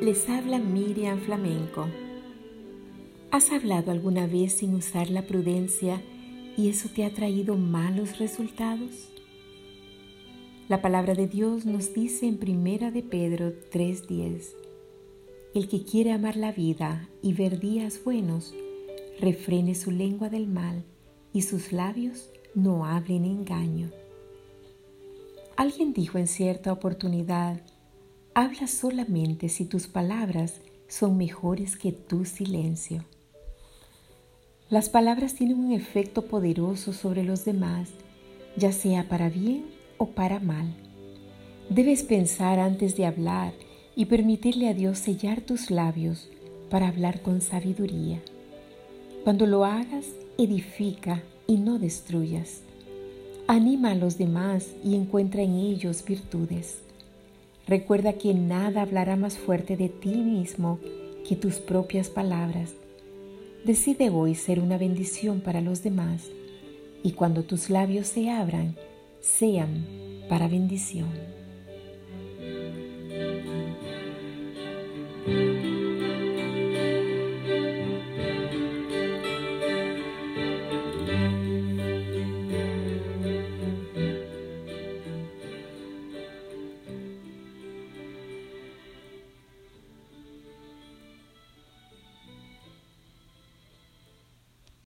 Les habla Miriam Flamenco. ¿Has hablado alguna vez sin usar la prudencia y eso te ha traído malos resultados? La palabra de Dios nos dice en Primera de Pedro 3:10, el que quiere amar la vida y ver días buenos, refrene su lengua del mal y sus labios no hablen engaño. Alguien dijo en cierta oportunidad, habla solamente si tus palabras son mejores que tu silencio. Las palabras tienen un efecto poderoso sobre los demás, ya sea para bien o para mal. Debes pensar antes de hablar y permitirle a Dios sellar tus labios para hablar con sabiduría. Cuando lo hagas, edifica y no destruyas. Anima a los demás y encuentra en ellos virtudes. Recuerda que nada hablará más fuerte de ti mismo que tus propias palabras. Decide hoy ser una bendición para los demás y cuando tus labios se abran, sean para bendición.